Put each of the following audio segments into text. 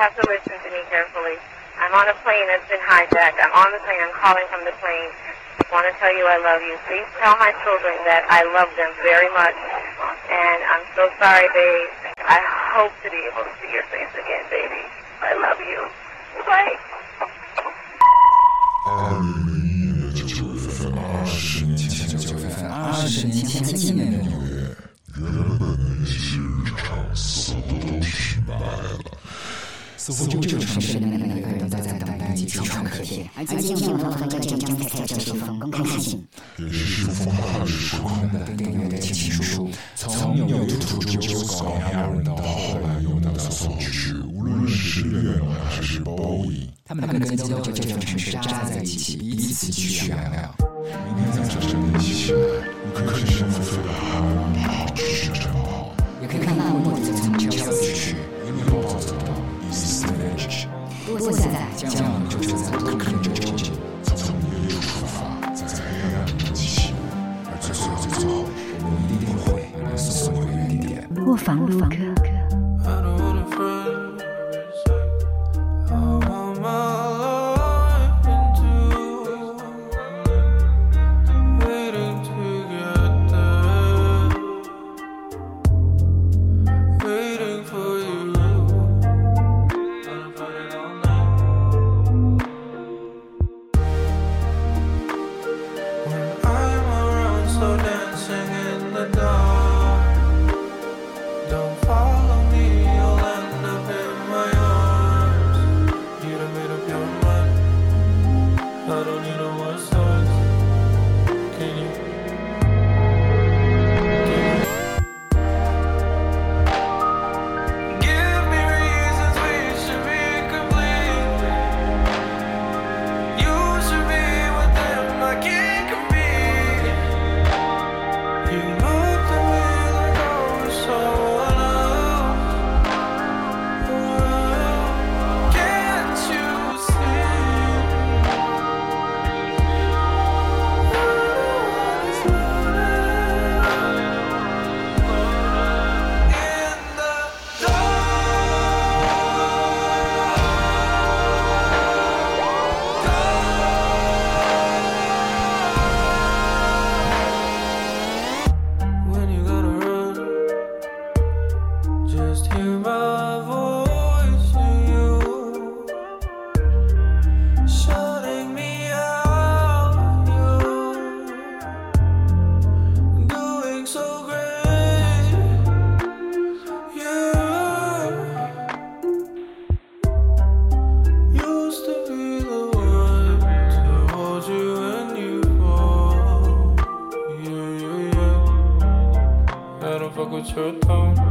have to listen to me carefully. I'm on a plane that's been hijacked. I'm on the plane. I'm calling from the plane. I want to tell you I love you. Please tell my children that I love them very much. And I'm so sorry, babe. I hope to be able to see your face again, baby. I love you. Bye. 二似乎这个城市的每个人都在等待一起创可贴，而今天我们和这张将在这是封公开信，也是封号时空的订阅的情书，从纽约土著 Scott 到后来用到的宋曲，无论是乐队还是 Bowie，他们跟这座这座城市扎在一起，彼此取取燃料。明天早晨一起来，我可以生飞飞的海，好吃真好，也可以看到我的从乔斯去，一路暴走到。不过现在，将我们就在多克州州境，从一路出发，在黑暗中激起，而最后最后，我一定会能送回原点。卧房录歌。your tone.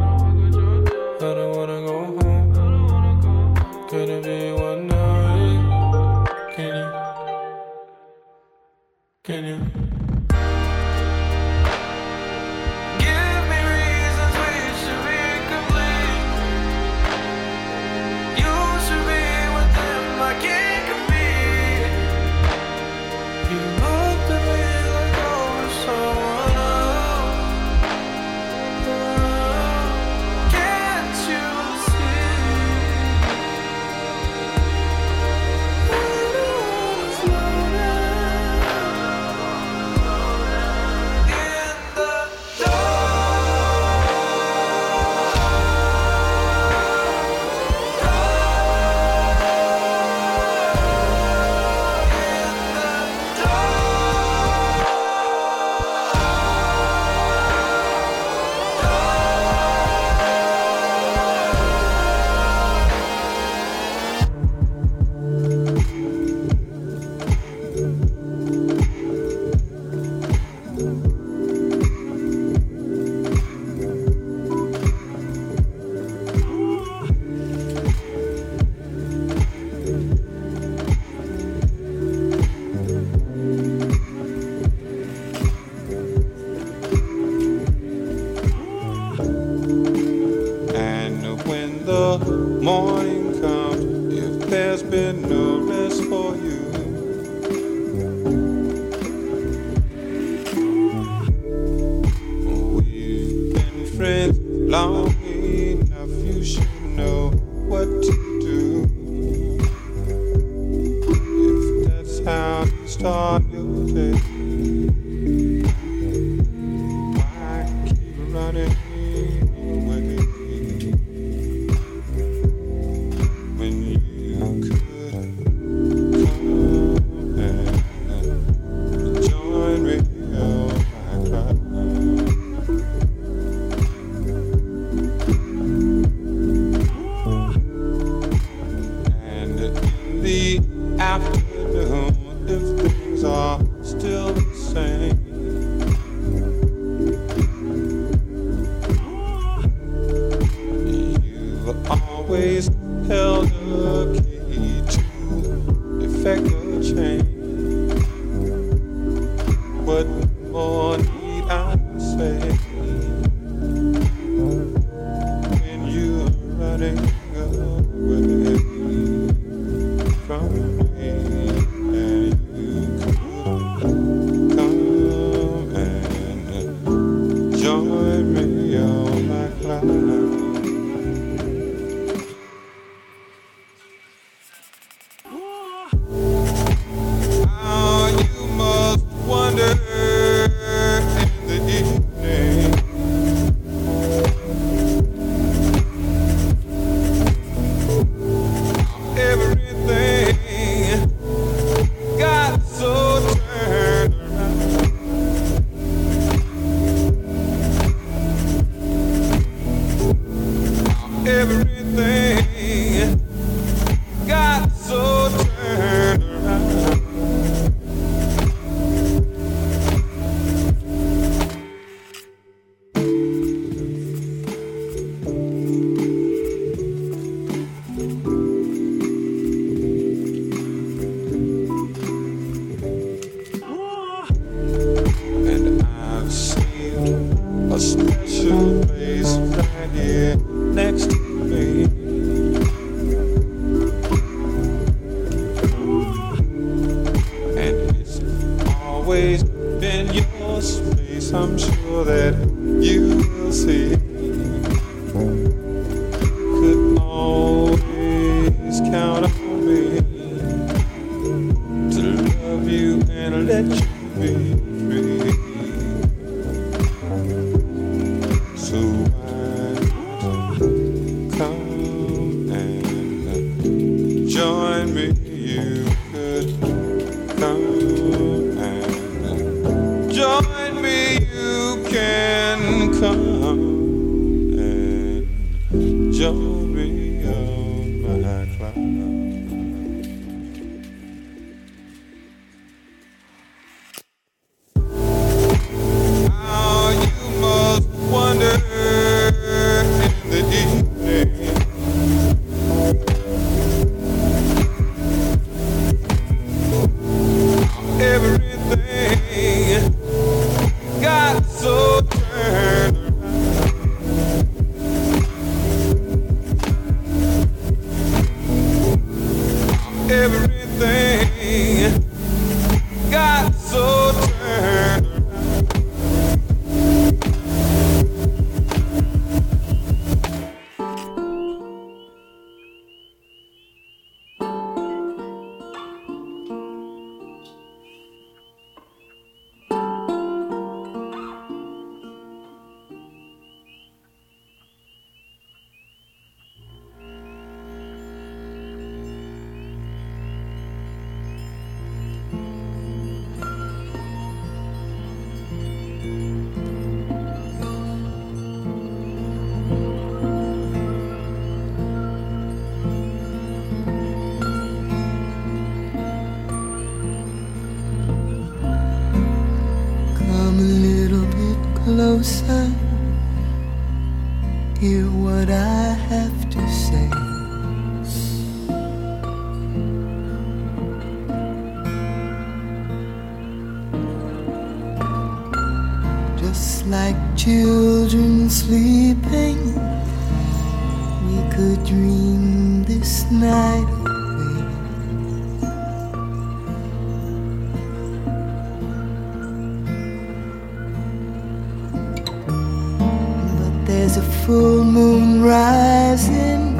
full moon rising.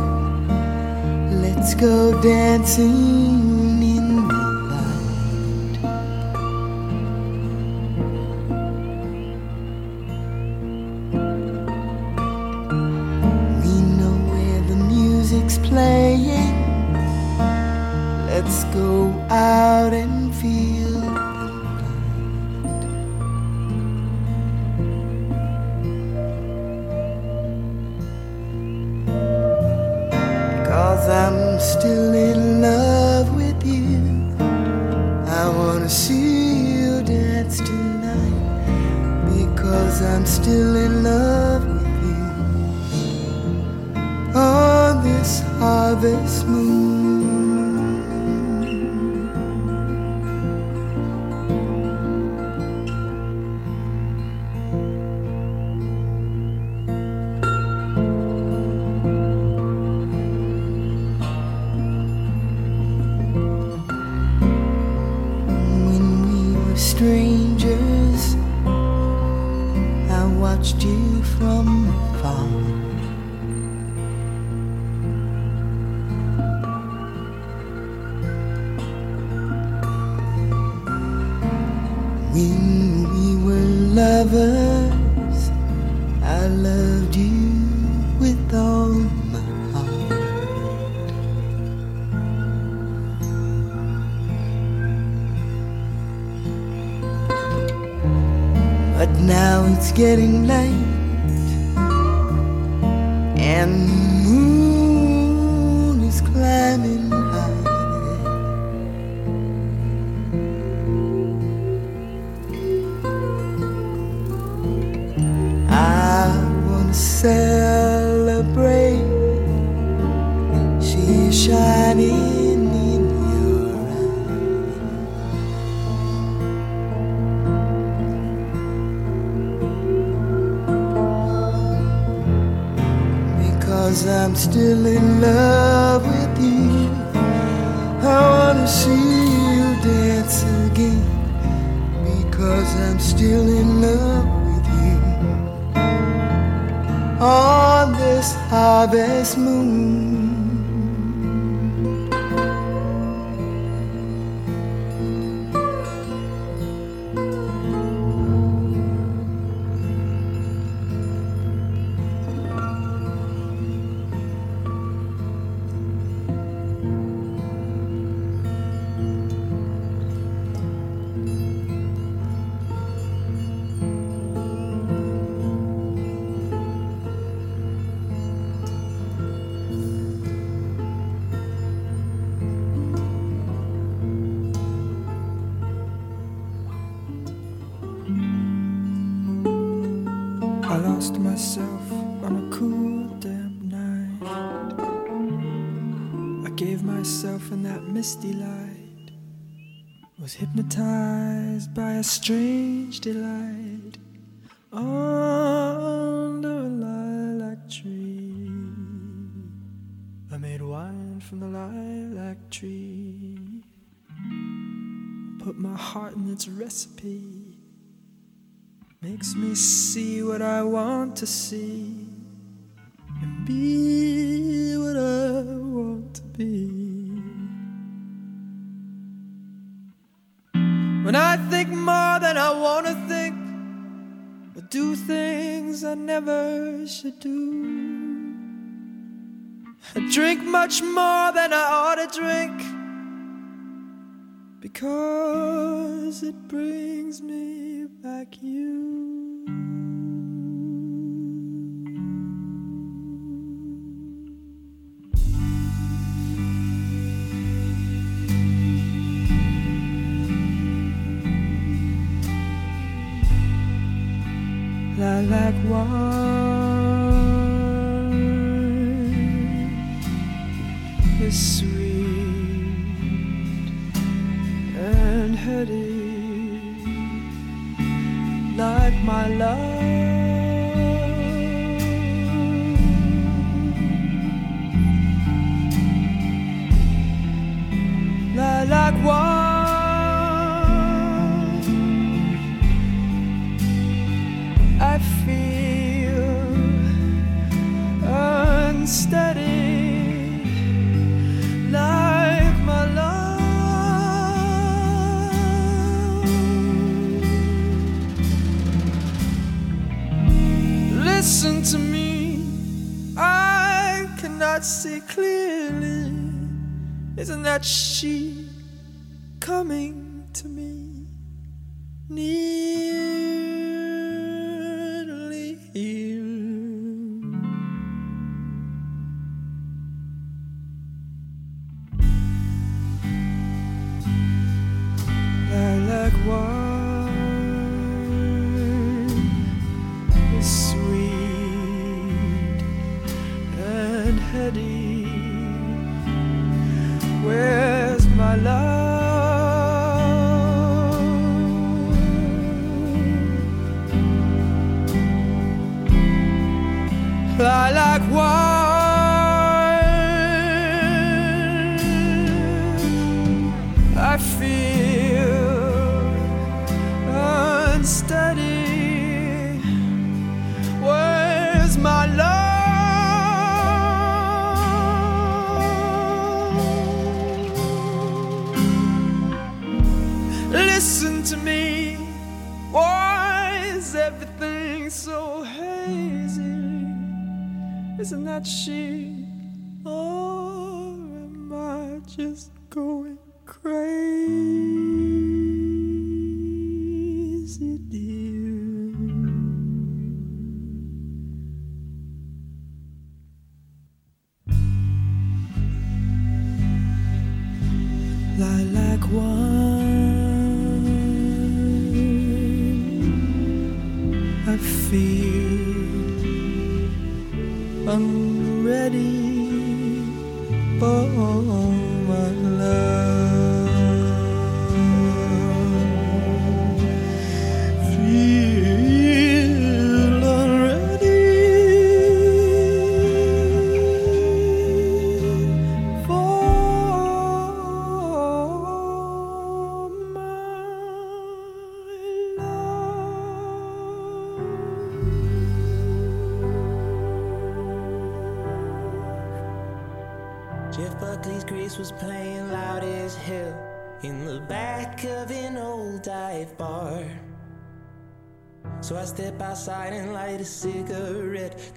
Let's go dancing. Getting myself in that misty light. Was hypnotized by a strange delight under a lilac tree. I made wine from the lilac tree. Put my heart in its recipe makes me see what I want to see and be I think more than I want to think, or do things I never should do, I drink much more than I ought to drink because it brings me back you. Lilac wine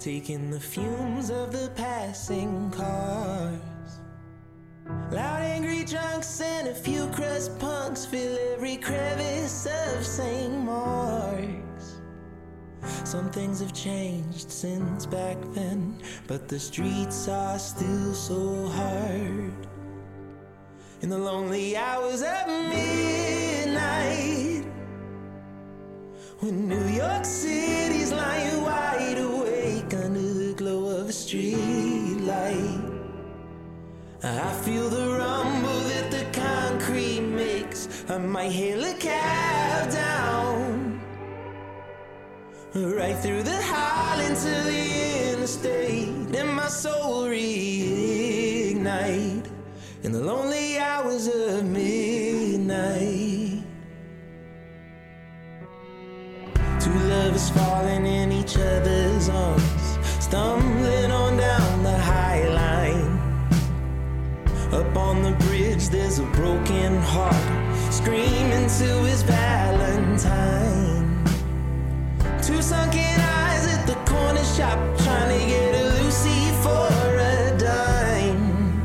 taking the fumes of the passing cars. Loud, angry drunks and a few crust punks fill every crevice of St. Mark's. Some things have changed since back then, but the streets are still so hard. In the lonely hours of midnight, when New York City's lying wide awake under the glow of a street light, I feel the rumble that the concrete makes. I might hail a cab down. Right through the Highland to the interstate, and my soul reignite in the lonely hours of midnight. Two lovers falling in each other's arms, stumbling on down the high line. Up on the bridge, there's a broken heart screaming to his Valentine. Two sunken eyes at the corner shop, trying to get a Lucy for a dime.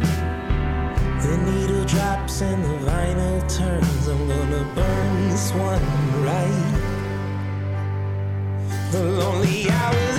The needle drops and the vinyl turns. I'm gonna burn this one right. The lonely hours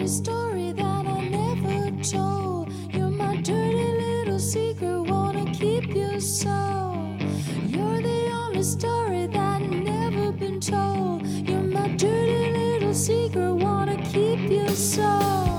a story that I never told. You're my dirty little secret, wanna keep you so. You're the only story that never been told. You're my dirty little secret, wanna keep you so.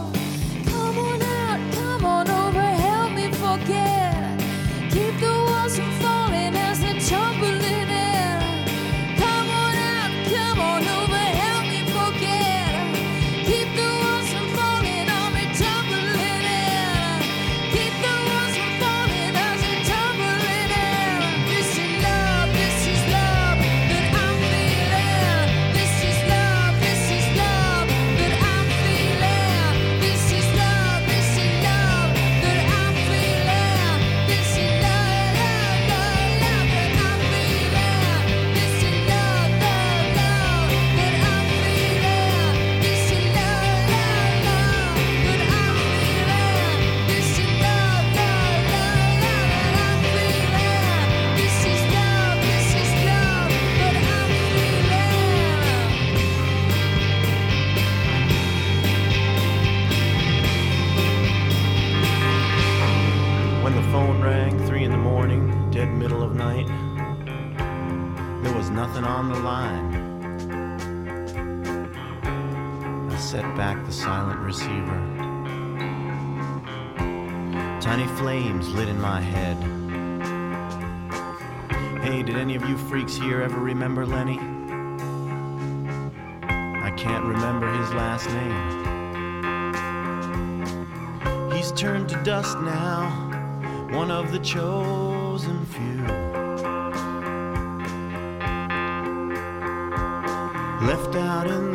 Here ever remember Lenny? I can't remember his last name. He's turned to dust now, one of the chosen few. Left out in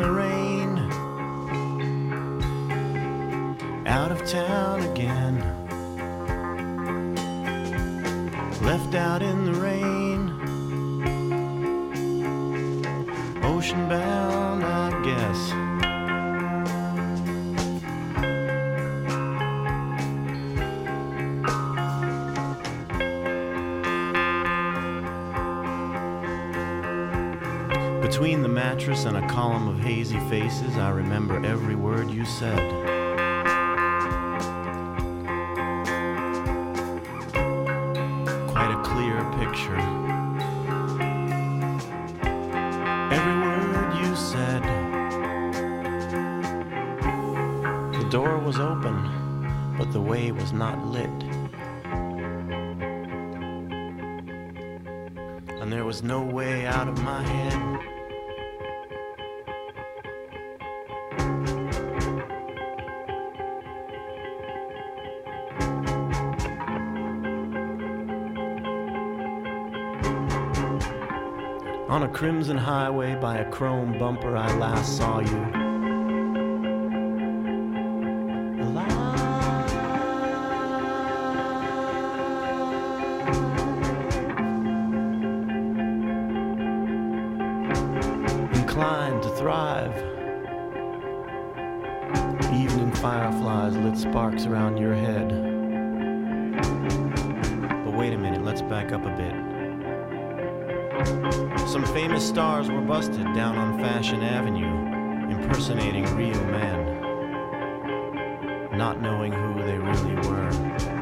hazy faces, I remember every word you said. Quite a clear picture. Every word you said. The door was open, but the way was not lit. And there was no way out of my head. On a crimson highway by a chrome bumper, I last saw you. Inclined to thrive. Evening fireflies lit sparks around your head. But wait a minute, let's back up a bit. Some famous stars were busted down on Fashion Avenue, impersonating real men, not knowing who they really were.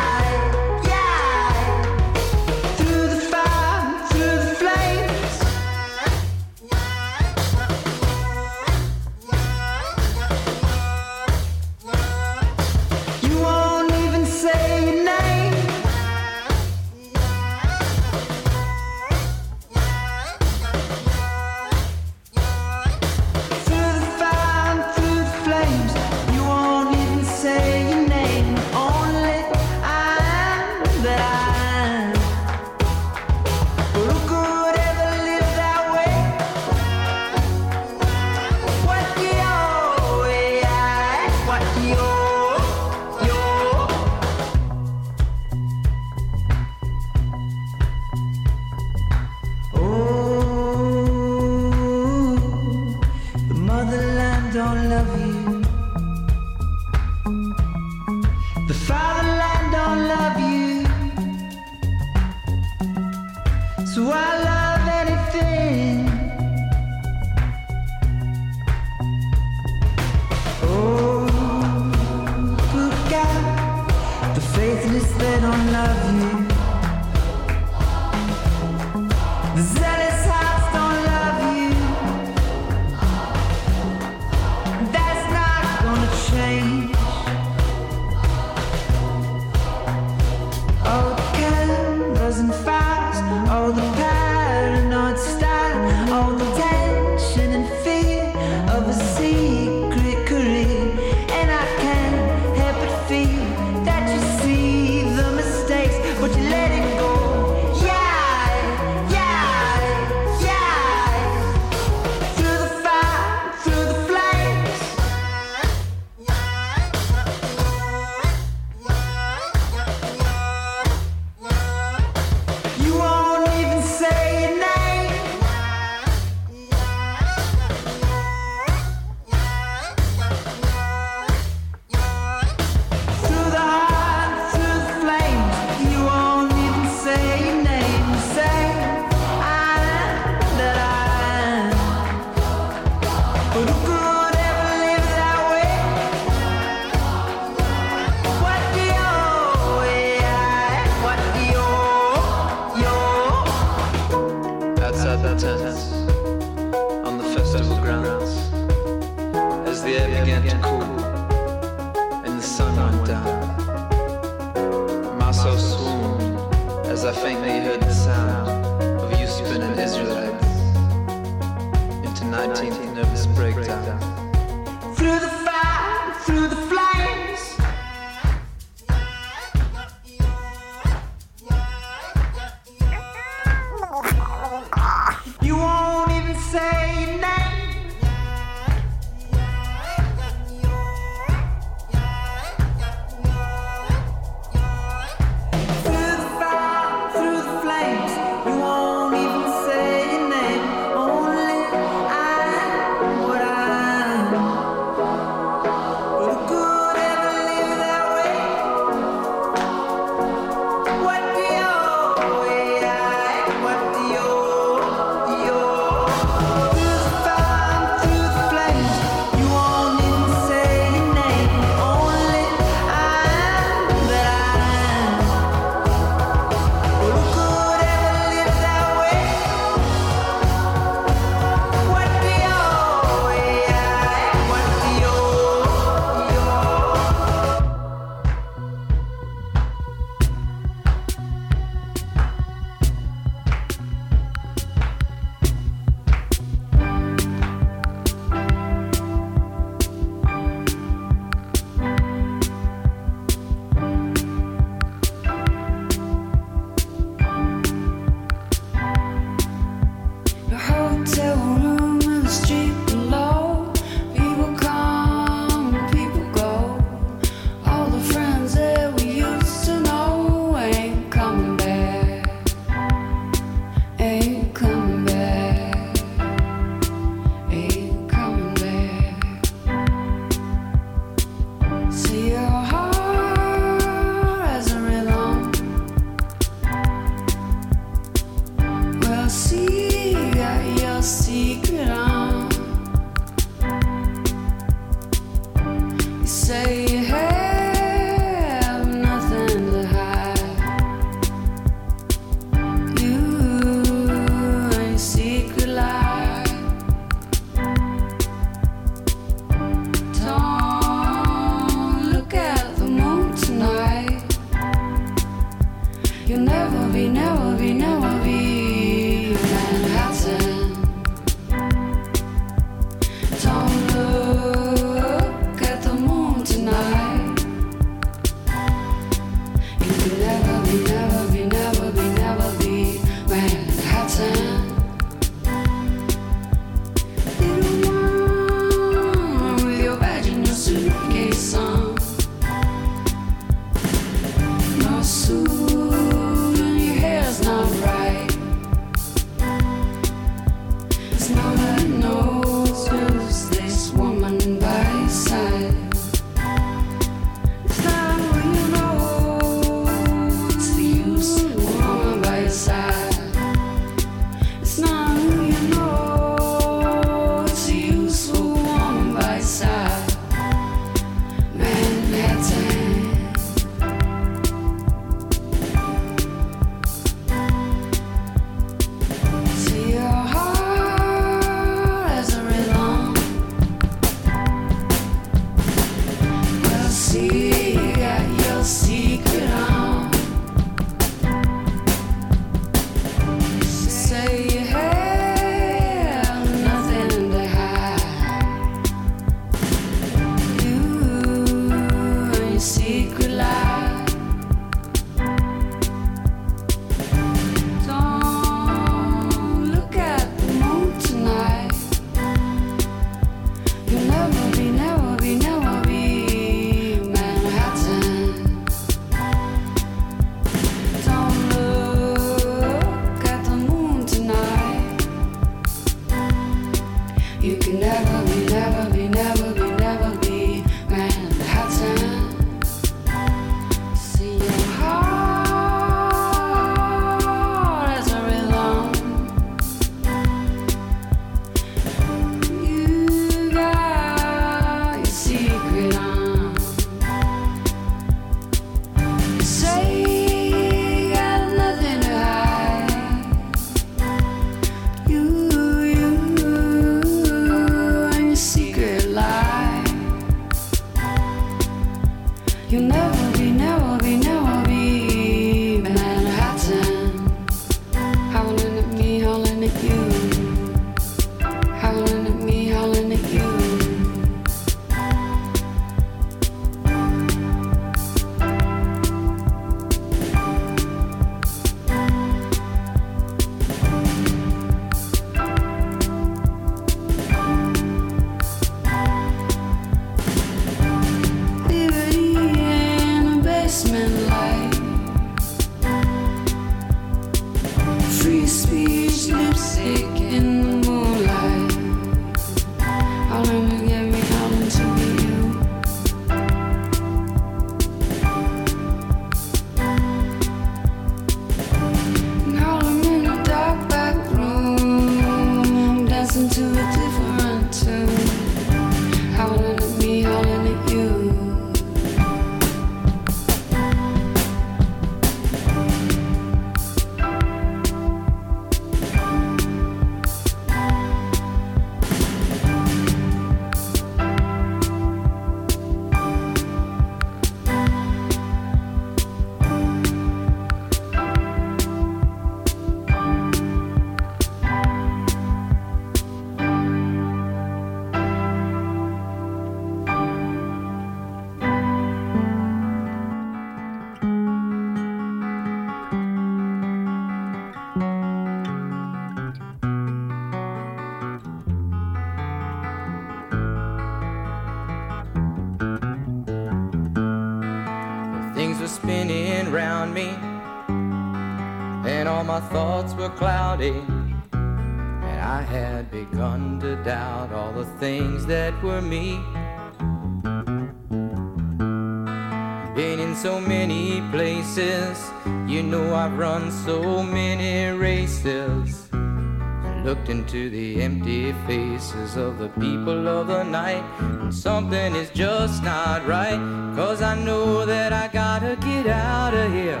Into the empty faces of the people of the night. And something is just not right, cause I know that I gotta get out of here.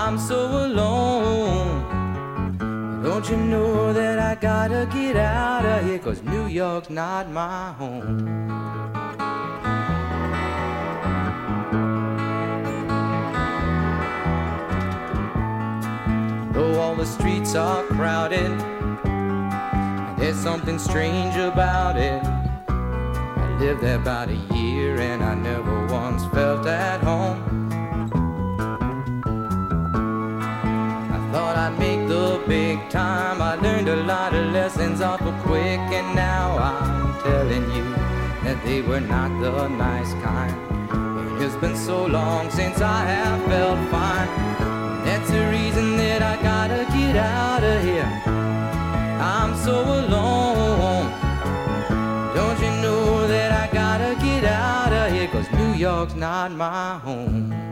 I'm so alone. Don't you know that I gotta get out of here? Cause New York's not my home. Though all the streets are crowded, there's something strange about it. I lived there about a year and I never once felt at home. I thought I'd make the big time. I learned a lot of lessons awful quick, and now I'm telling you that they were not the nice kind. It's been so long since I have felt fine. That's the reason that I gotta get out York's not my home.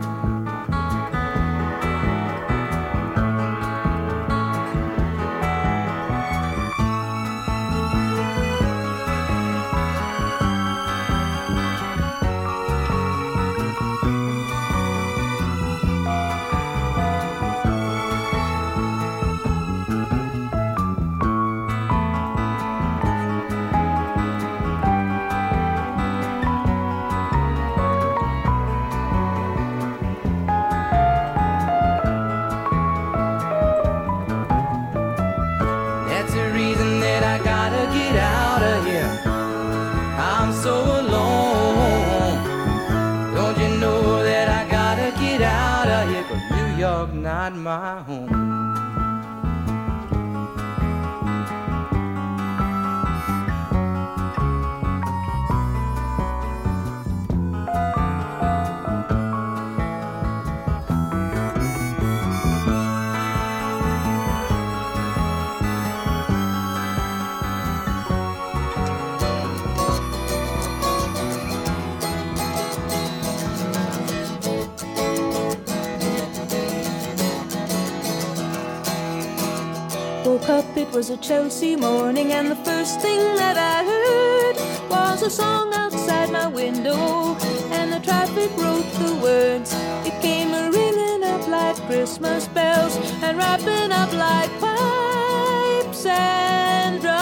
Was a Chelsea morning, and the first thing that I heard was a song outside my window, and the traffic wrote the words. It came a ringing up like Christmas bells, and wrapping up like pipes and drums.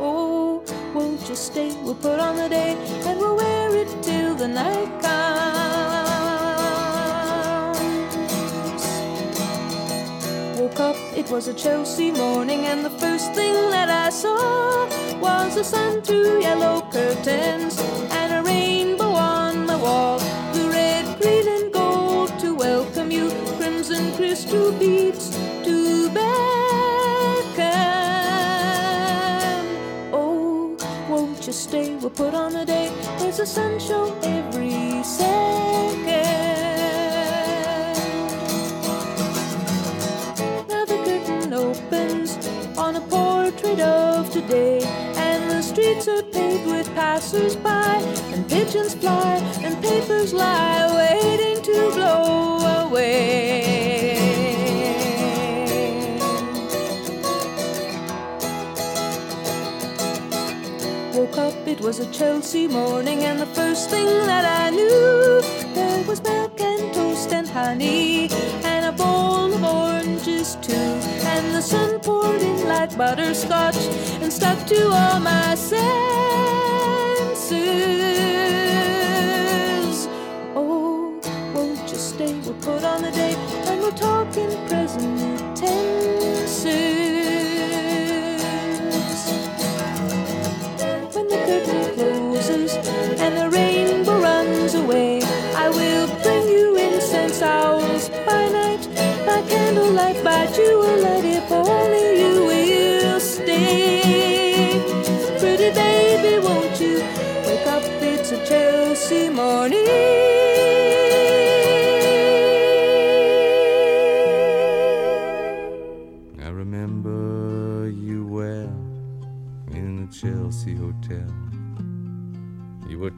Oh, won't you stay? We'll put on the day, and we'll wear it till the night comes. It was a Chelsea morning, and the first thing that I saw was the sun through yellow curtains and a rainbow on the wall. The red, green, and gold to welcome you, crimson crystal beads to beckon. Oh, won't you stay? We'll put on a day. There's a sun show every portrait of today. And the streets are paved with passers by, and pigeons fly, and papers lie waiting to blow away. Woke up, it was a Chelsea morning, and the first thing that I knew, there was milk and toast and honey. And oranges too. And the sun poured in like butterscotch and stuck to all my senses. Oh, won't you stay? We'll put on the date, and we'll talk in present tenses.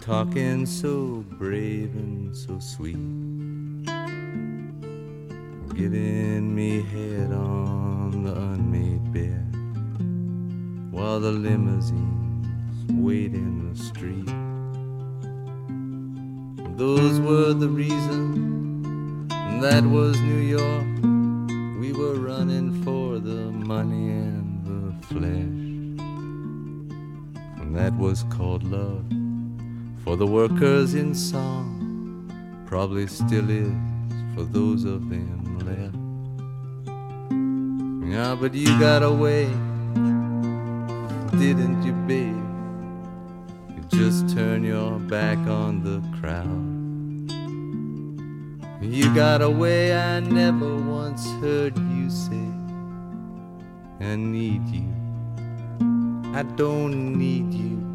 Talking so brave and so sweet, giving me head on the unmade bed while the limousines wait in the street. Those were the reasons. That was New York. We were running for the money and the flesh. And that was called love for the workers in song. Probably still is for those of them left. Yeah, but you got away, didn't you, babe? You just turn your back on the crowd. You got away, I never once heard you say, I need you. I don't need you.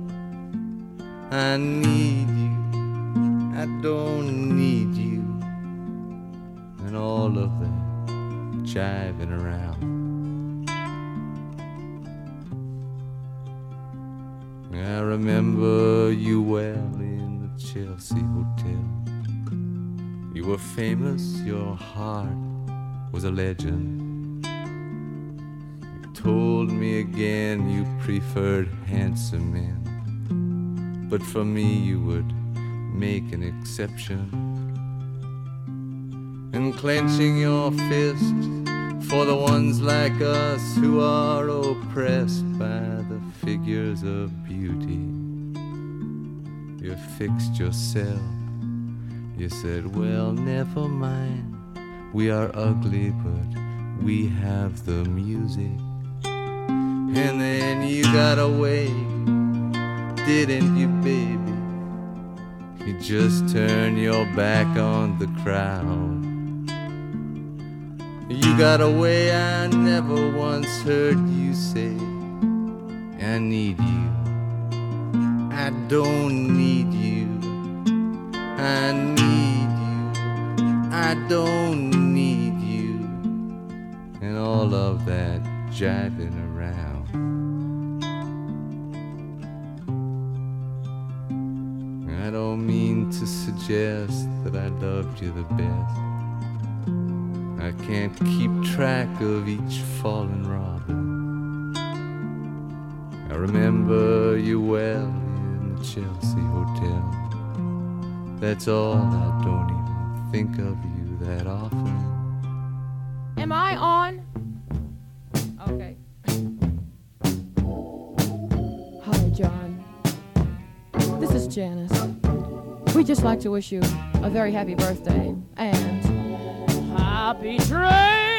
I need you. I don't need you. And all of that jiving around. I remember you well in the Chelsea Hotel. You were famous, your heart was a legend. You told me again you preferred handsome men, but for me you would make an exception. And clenching your fist for the ones like us who are oppressed by the figures of beauty, you fixed yourself. You said, Well, never mind. We are ugly, but we have the music. And then you got away, didn't you, baby? You just turned your back on the crowd. You got away, I never once heard you say, I need you. I don't need you. I need you. I don't need you. And all of that jiving I don't mean to suggest that I loved you the best. I can't keep track of each fallen robin. I remember you well in the Chelsea Hotel. That's all, I don't even think of you that often. Am I on? Janis. We'd just like to wish you a very happy birthday and happy trails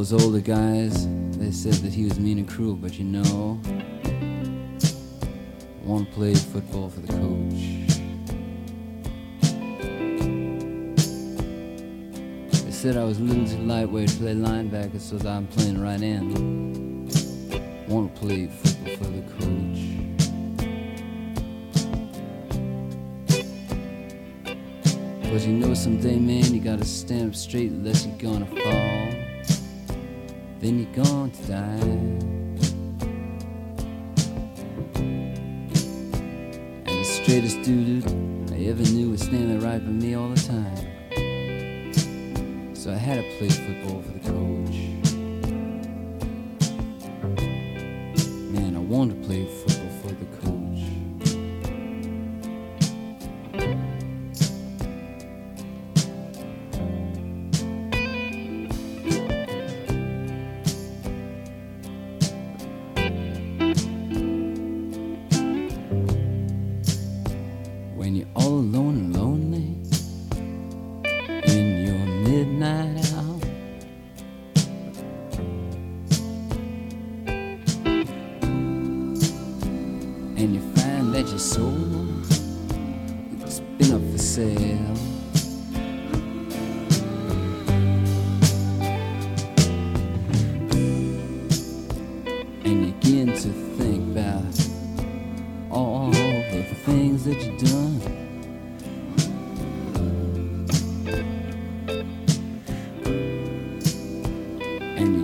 those older guys, they said that he was mean and cruel, but you know, I want to play football for the coach. They said I was a little too lightweight to play linebacker, so I'm playing right end. Want to play football for the coach. Cause you know someday, man, you gotta stand up straight unless you're gonna. Then you're going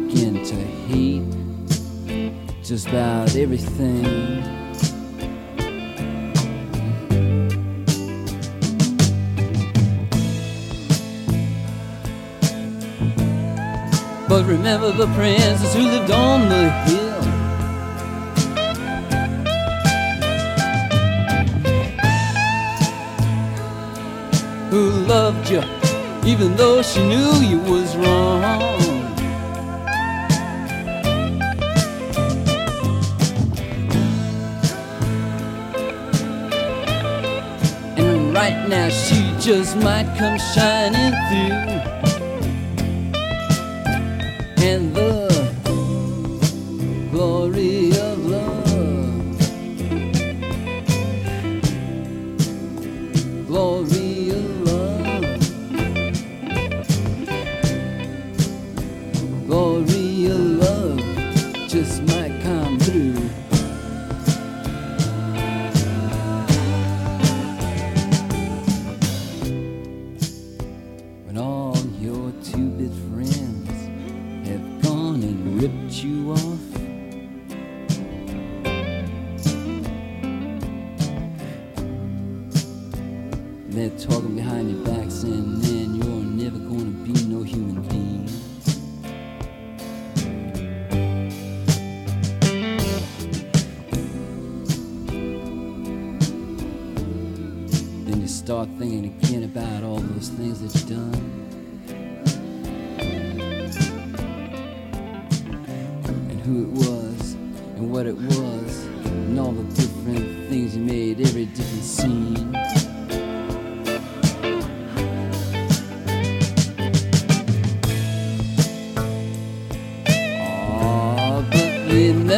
begin to hate just about everything. But remember the princess who lived on the hill. who loved you, even though she knew you was wrong. Right now she just might come shining through. And the glory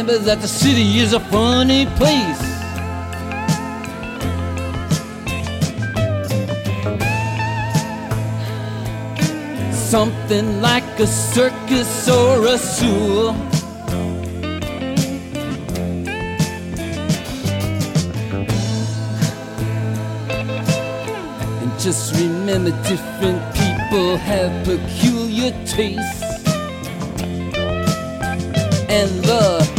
remember that the city is a funny place. Something like a circus or a zoo. And just remember different people have peculiar tastes. And the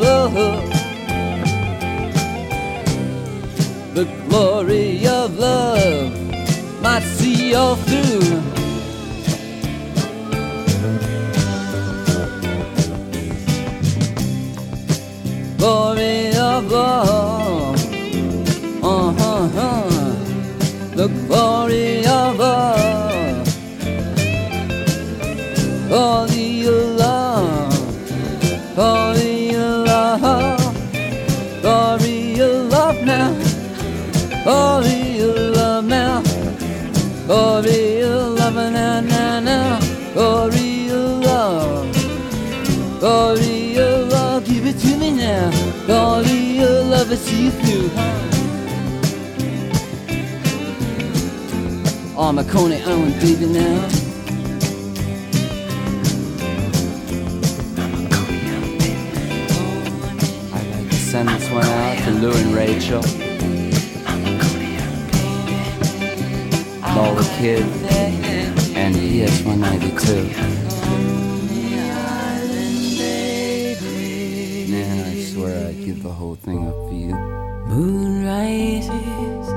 love. The glory of love might see all through. Glory of love, uh huh, huh. the glory of love. or real love, or real love. Give it to me now, or real love. I see you through. I'm a Coney Island baby now. I like to send this one out to Lou and Rachel. All the kids. 90, yes, 192. Man, I swear I'd give the whole thing up for you. Moon rises.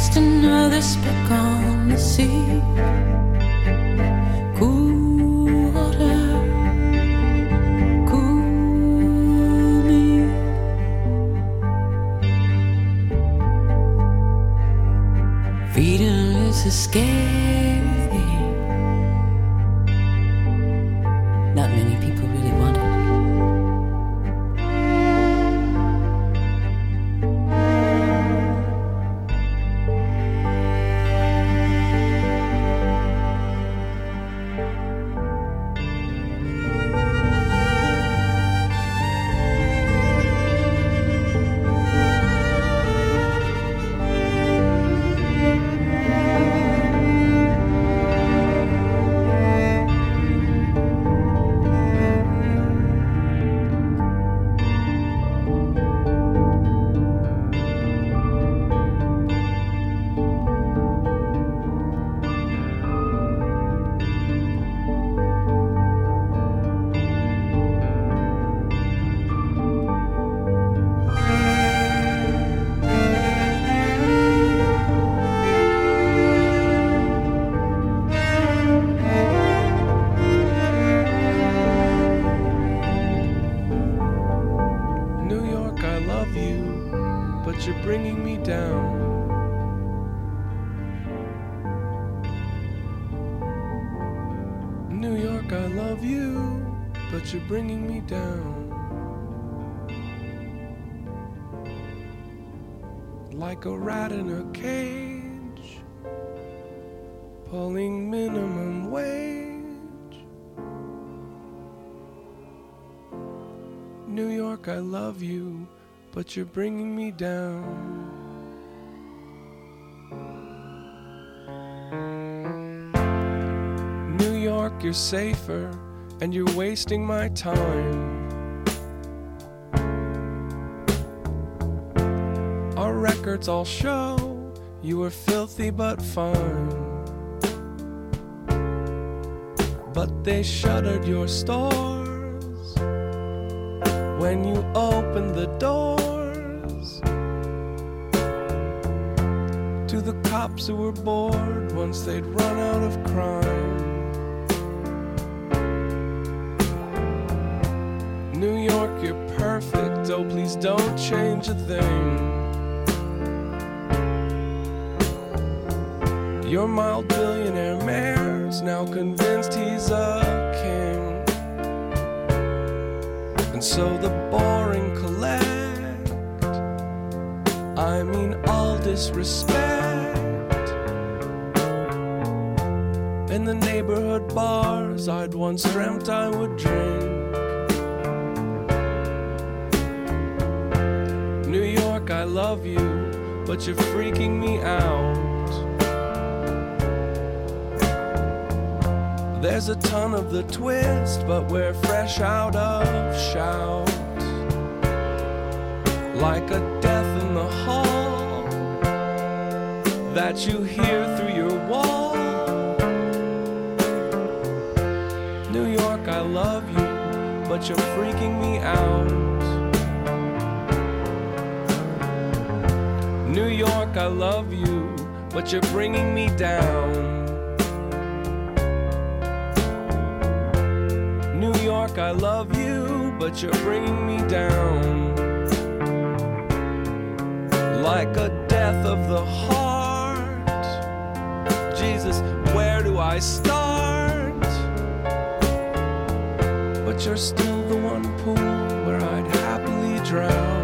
Just another speck on the sea. Cool water. Freedom is a scary you're bringing me down. New York, you're safer, and you're wasting my time. Our records all show you were filthy but fine. But they shuttered your stores when you opened the doors cops who were bored once they'd run out of crime. New York, you're perfect. Oh, please don't change a thing. Your mild billionaire mayor's now convinced he's a king. And so the boring collect. I mean, all disrespect. In the neighborhood bars I'd once dreamt I would drink. New York, I love you, but you're freaking me out. There's a ton of the twist, but we're fresh out of shout. Like a death in the hall that you hear through your but you're freaking me out. New York, I love you, but you're bringing me down. New York, I love you, but you're bringing me down. Like a death of the heart. Jesus, where do I start? You're still the one pool where I'd happily drown.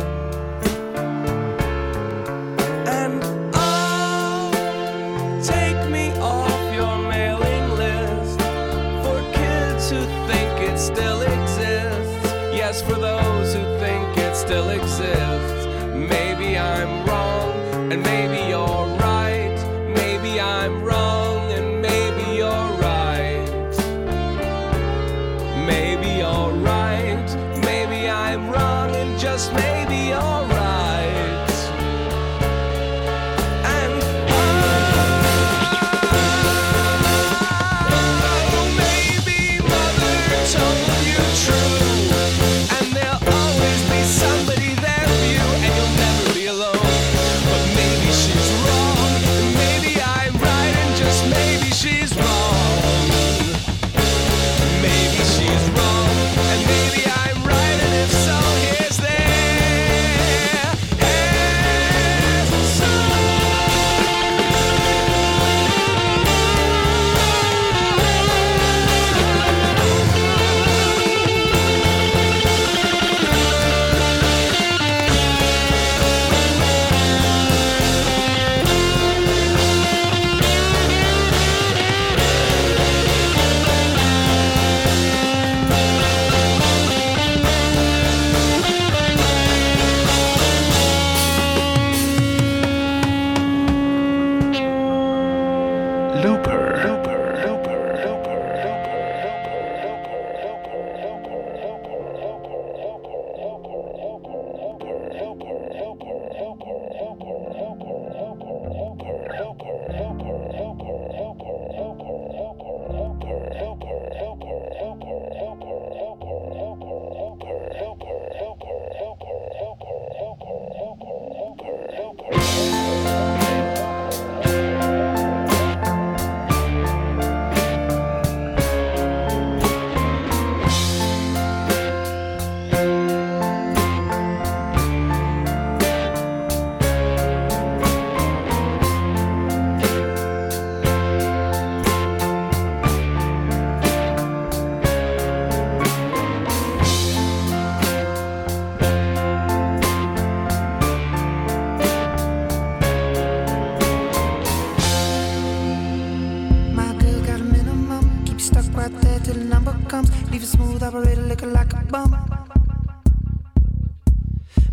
smooth operator looking like a bum.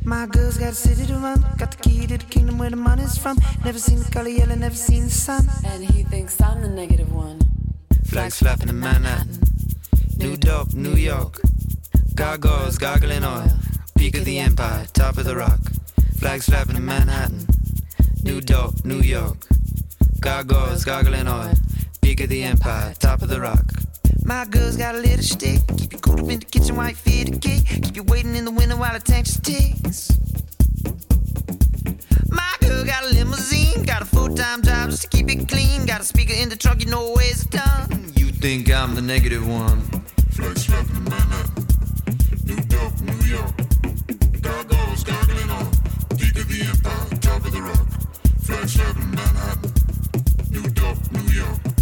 My girl's got a city to run, got the key to the kingdom where the money's from. Never seen the color yellow, never seen the sun. And he thinks I'm the negative one. Flags flapping in Manhattan, New York, New York. Gargoyles gargling oil, peak of the empire, top of the rock. Flags flapping in Manhattan, New York, New York. Gargoyles gargling oil, peak of the empire, top of the rock. My girl's got a little stick. Keep you cool up in the kitchen while you feed the cake. Keep you waiting in the window while the tank just ticks. My girl got a limousine. Got a full time job just to keep it clean. Got a speaker in the truck, you know where it's done. You think I'm the negative one? Flags flapping in Manhattan. New Dorp, New York. Gargoyles gargling on. Peak of the empire, top of the rock. Flags flapping in Manhattan. New Dorp, York. Gargoyles gargling on. Peak of the empire, top of the rock. New Dorp, New York.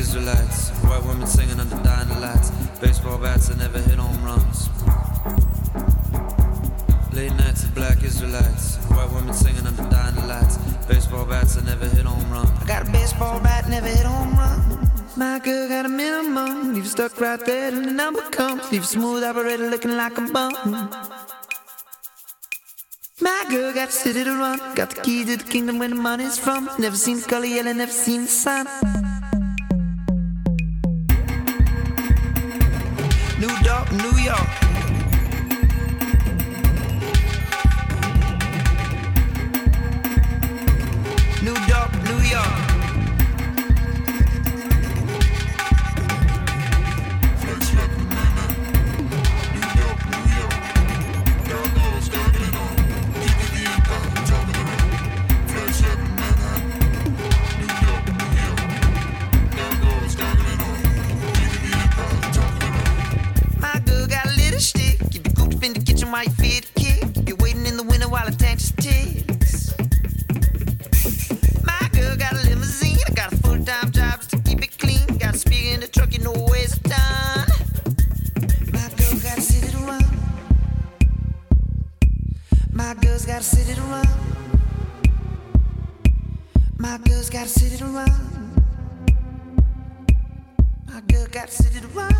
Israelites. White women singing under dying lights. Baseball bats that never hit home runs. Late nights of black Israelites. White women singing under dying lights. Baseball bats that never hit home run. I got a baseball bat, never hit home run. My girl got a minimum. Leave you stuck right there till the number comes. Leave a smooth operator looking like a bum. My girl got a city to run. Got the key to the kingdom where the money's from. Never seen the color yellow, never seen the sun. New York, New York. The kid. Keep You're waiting in the window while the tank just ticks. My girl's got a city to run. My girl's got a city to run. My girl got a city to run.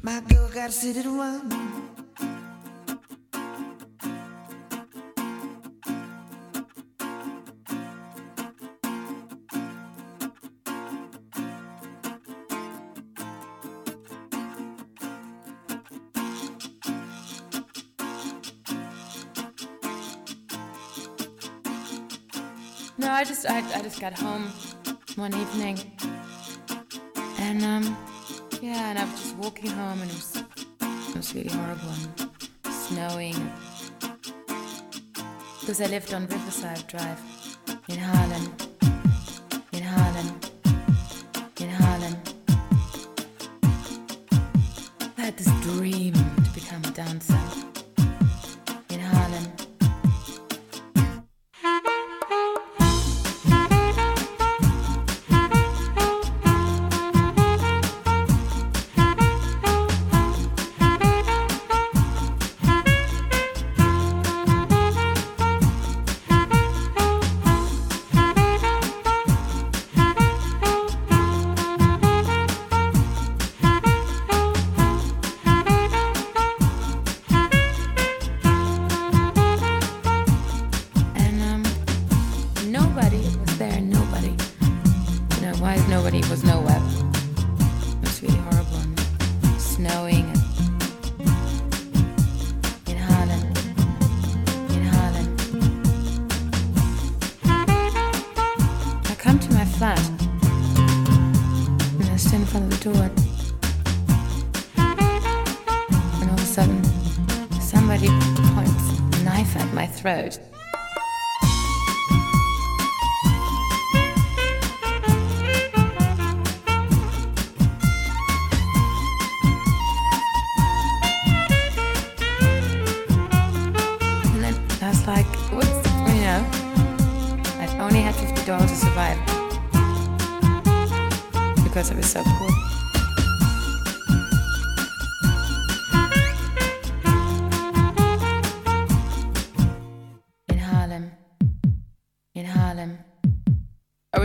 My girl got a city to just I, I just got home one evening, and um, yeah, and I was just walking home, and it was it was really horrible and snowing. Because I lived on Riverside Drive in Harlem,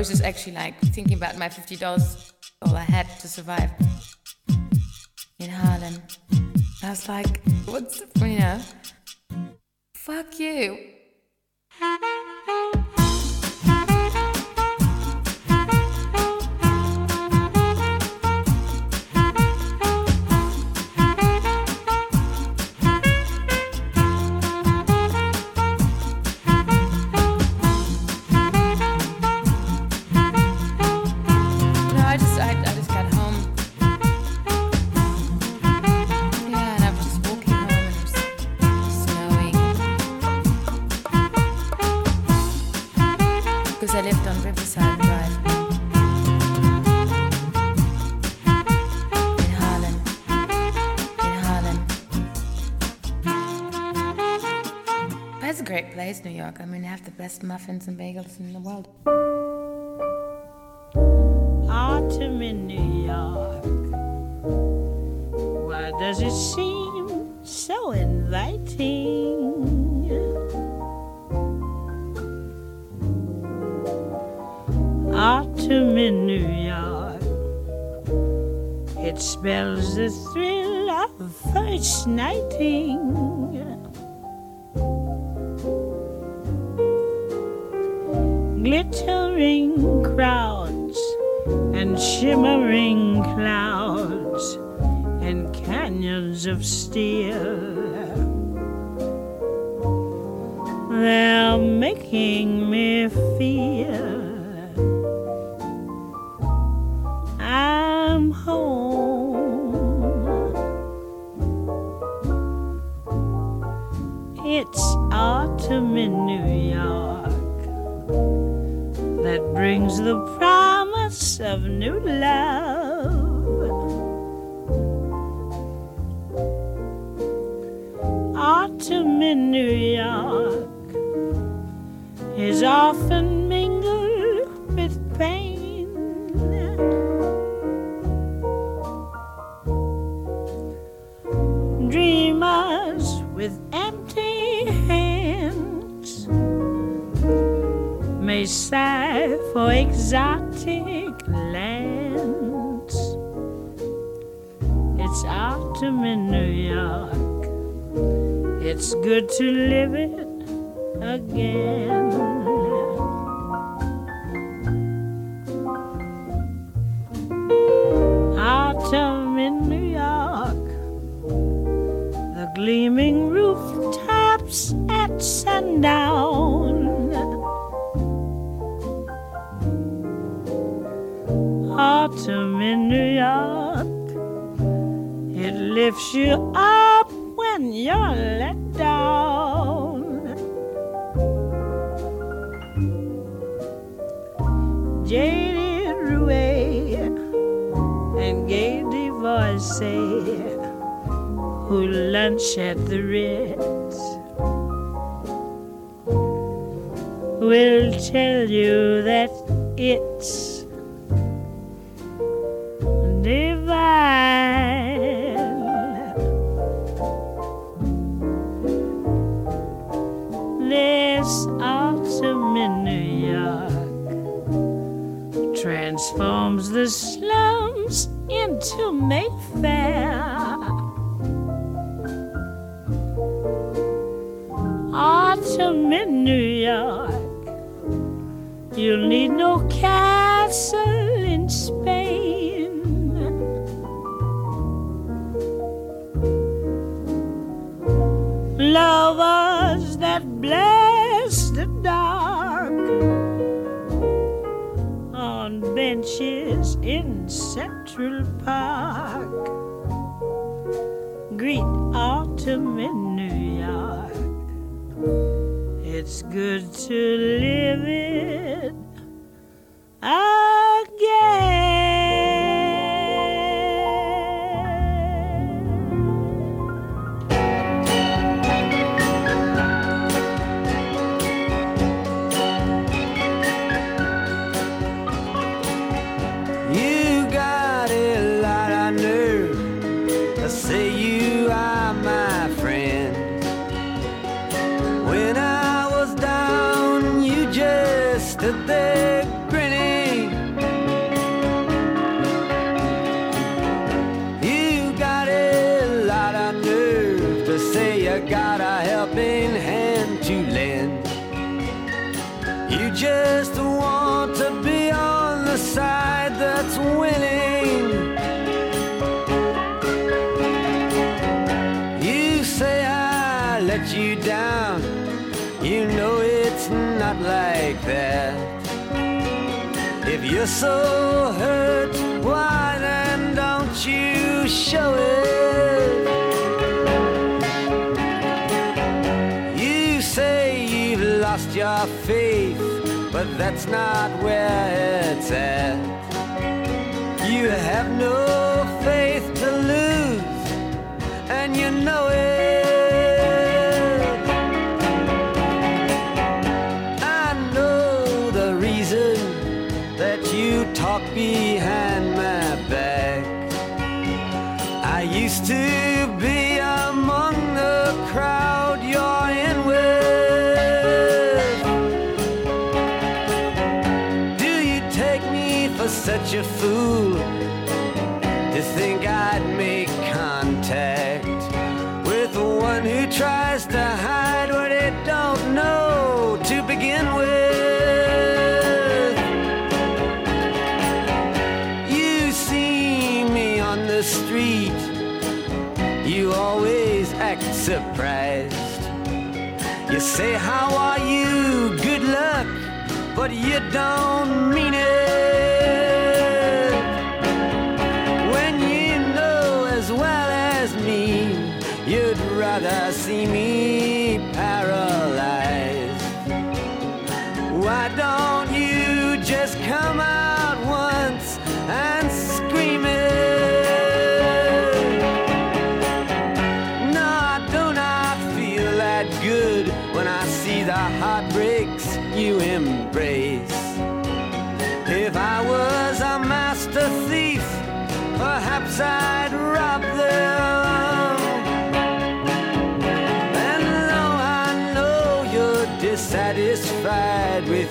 was just actually like thinking about my fifty dollars all I had to survive. In Harlem. I was like, what's best muffins and bagels in the world. autumn in New York. Why does it seem so inviting? Autumn in New York. It spells the thrill of first nighting. Glittering crowds and shimmering clouds and canyons of steel. They're making me feel the promise of new love. Autumn in New York is often for exotic lands. It's autumn in New York. It's good to live it again. You up when you're let down. Jaded Rouet and gay divorcee who lunch at the Ritz will tell you that good to live just want to be on the side that's winning. You say I let you down. You know it's not like that. If you're so hurt, why then don't you show it? You say you've lost your faith, that's not where it's at. You have no say, How are you? Good luck, but you don't mean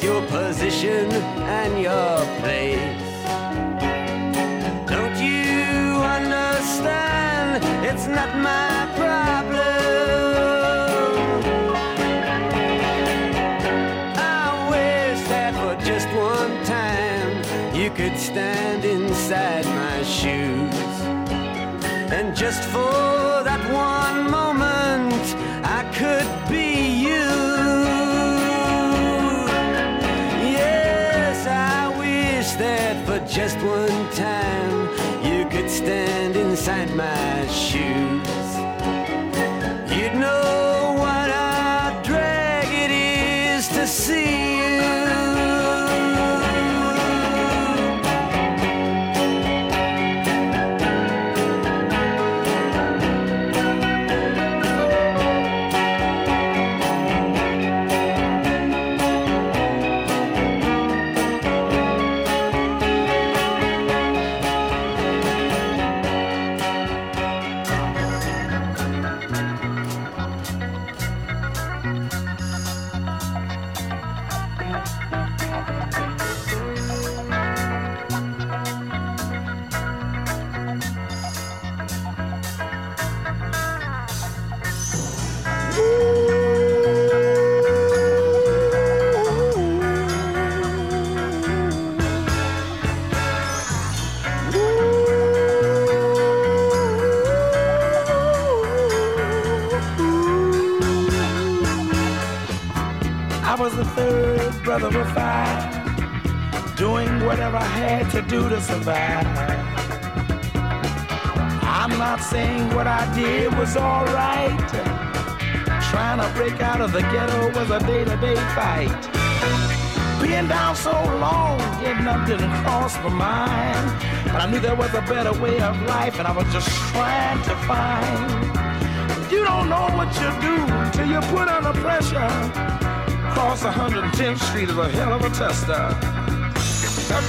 your position and your place, don't you understand? It's not my problem. I wish that for just one time you could stand inside my shoes. And just for just one time you could stand inside my shoes. I'm not saying what I did was alright. Trying to break out of the ghetto was a day to day fight. Being down so long, getting up didn't cross my mind. But I knew there was a better way of life, and I was just trying to find. You don't know what you do till you put under pressure. Across 110th Street is a hell of a tester.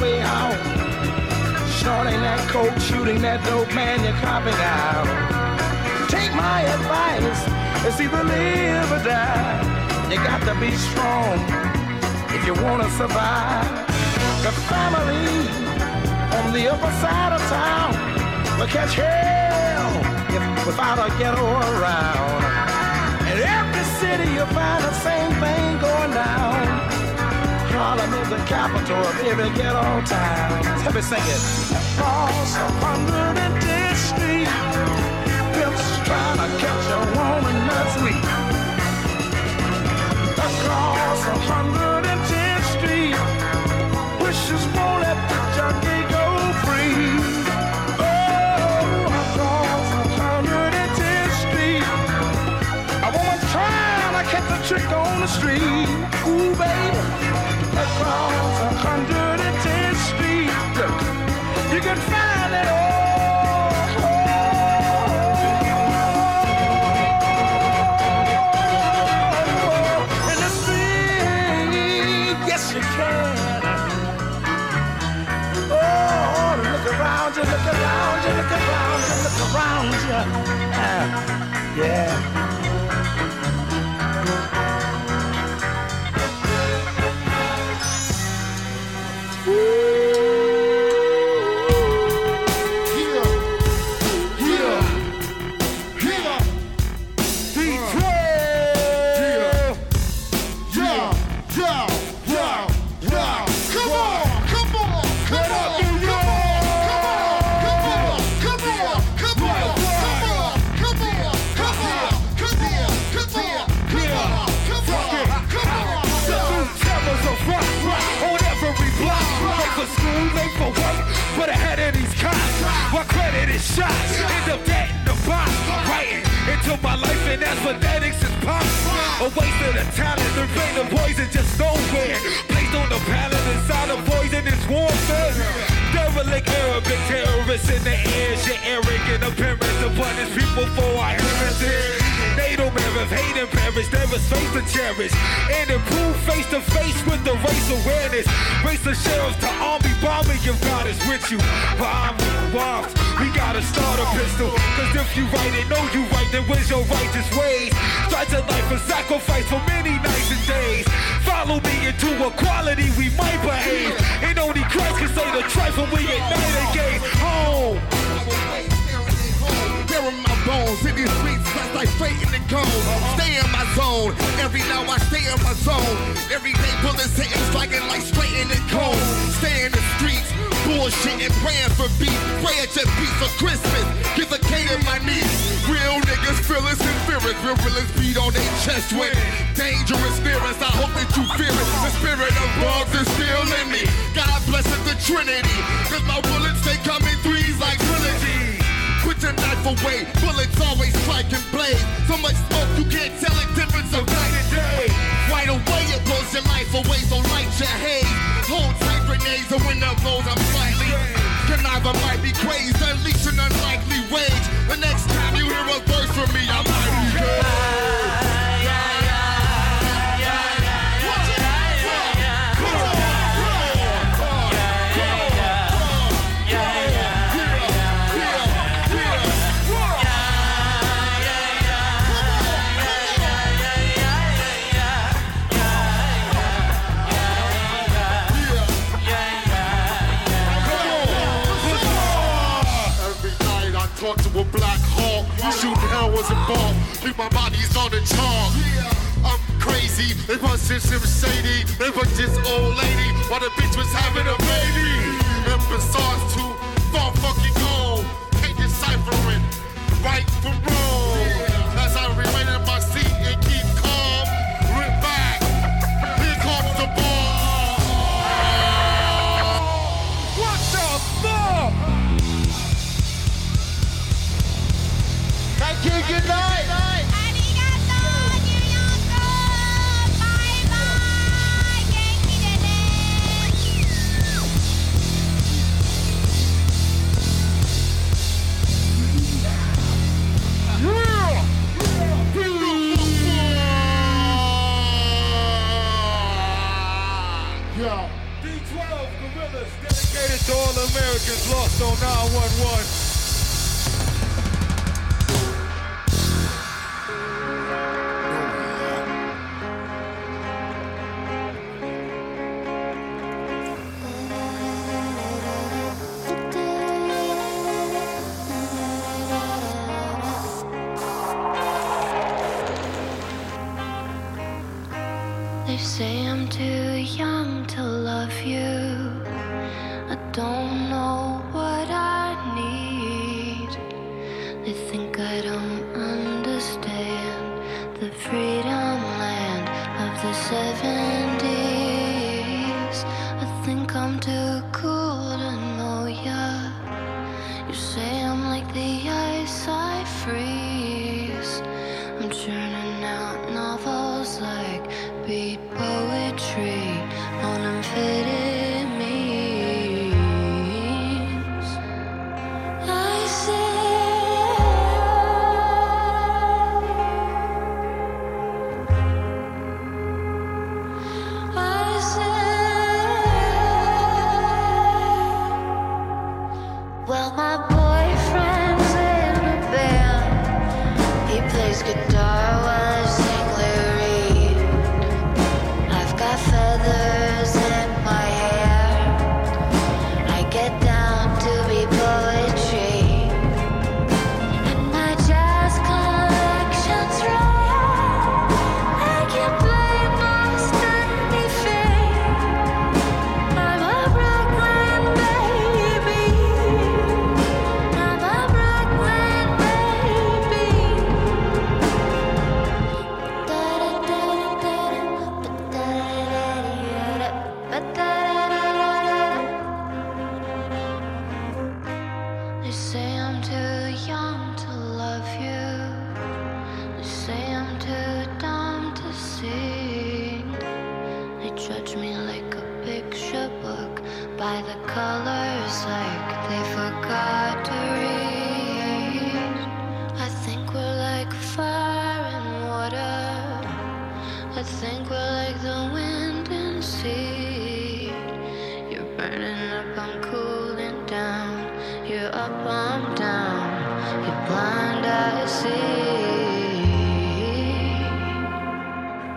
way out. That coke, shooting that dope man, you're copping out. Take my advice, it's either live or die. You got to be strong if you want to survive. The family on the upper side of town will catch hell if, without a ghetto around. In every city you'll find the same thing going down. Harlem is the capital of every ghetto town. Let me sing it. Across 110th Street, pimps trying to catch a woman that's weak. Across 110th Street, wishes won't let the junkie go free. Oh, across 110th Street, a woman trying to catch a trick on the street. Ooh, baby, across 110th Street, you can find it all. In the street, yes you can. Oh, look around look around you, look around you, look around you. Ah, yeah. And that's phonetics is pop. A waste of the talent, the brain of poison just nowhere. Placed on the pallet inside of poison is warfare. Derelict Arabic terrorists in the air, shit arrogant appearance to punish people for our heritage. They don't have hate and perish, there is faith to cherish. And improve face to face with the race awareness. Race the sheriffs to army bombing if God is with you. Bomb, bombs, we gotta start a pistol. Cause if you right and know you right, then where's your righteous ways? Start your life a sacrifice for many nights and days. Follow me into equality, we might behave. And only Christ can say the when we ignite again. Home. Bearing my bones in these streets, that's like fate in the cone. Uh-huh. Stay in my zone. Every now I stay in my zone. Every day bullets hitting, striking like straight in the cone. Stay in the streets, bullshit and praying for beef. Pray at your beat for Christmas. Give a K to my knees. Real niggas fearless and fearless. Real realest beat on their chest with dangerous spirits. I hope that you fear it. The spirit of Bugz is still in me. God bless it, the Trinity. Cause my bullets, they come in threes like trilogy. Put your knife away, bullets always strike and blaze. So much smoke you can't tell the difference of night and day. Right away it blows your life away, so light your haze. Hold tight grenades, and when the blows I'm slightly. Conniver might be crazed, unleash an unlikely rage. The next time you hear a verse from me, I might be good. My body's on the chalk. I'm crazy. They bust this shady. They bust this old lady while the bitch was having a baby.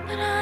But I